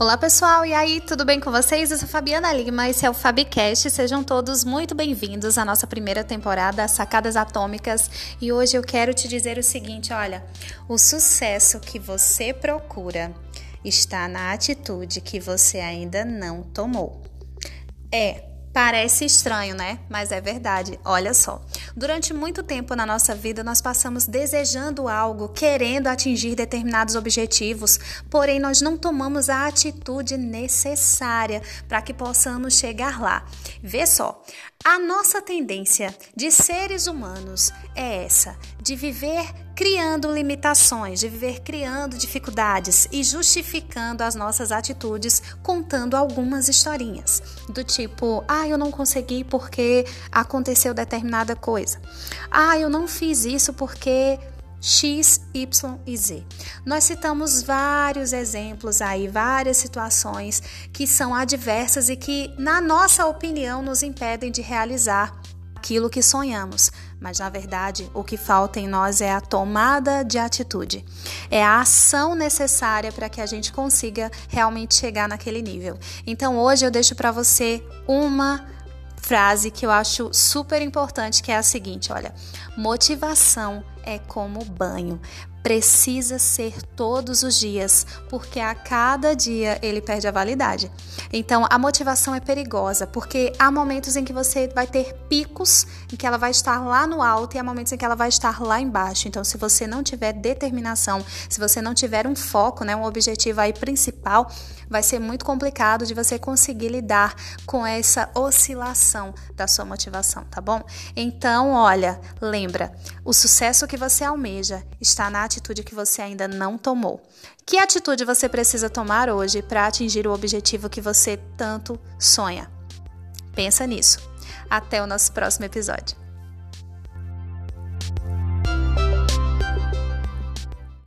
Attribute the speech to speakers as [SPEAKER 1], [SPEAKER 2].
[SPEAKER 1] Olá pessoal, e aí, tudo bem com vocês? Eu sou Fabiana Lima, esse é o Fabicast. Sejam todos muito bem-vindos à nossa primeira temporada, Sacadas Atômicas. E hoje eu quero te dizer o seguinte: olha, o sucesso que você procura está na atitude que você ainda não tomou. É, Parece estranho, né? Mas é verdade. Olha só. Durante muito tempo na nossa vida, nós passamos desejando algo, querendo atingir determinados objetivos, porém nós não tomamos a atitude necessária para que possamos chegar lá. Vê só. A nossa tendência de seres humanos é essa, de viver criando limitações, de viver criando dificuldades e justificando as nossas atitudes contando algumas historinhas, do tipo: "Ah, eu não consegui porque aconteceu determinada coisa. Ah, eu não fiz isso porque X, Y e Z. Nós citamos vários exemplos aí, várias situações que são adversas e que, na nossa opinião, nos impedem de realizar aquilo que sonhamos. Mas na verdade, o que falta em nós é a tomada de atitude, é a ação necessária para que a gente consiga realmente chegar naquele nível. Então hoje eu deixo para você uma frase que eu acho super importante, que é a seguinte, olha: motivação é como banho precisa ser todos os dias, porque a cada dia ele perde a validade. Então, a motivação é perigosa, porque há momentos em que você vai ter picos em que ela vai estar lá no alto e há momentos em que ela vai estar lá embaixo. Então, se você não tiver determinação, se você não tiver um foco, né, um objetivo aí principal, vai ser muito complicado de você conseguir lidar com essa oscilação da sua motivação, tá bom? Então, olha, lembra, o sucesso que você almeja está na atitude que você ainda não tomou. Que atitude você precisa tomar hoje para atingir o objetivo que você tanto sonha? Pensa nisso. Até o nosso próximo episódio.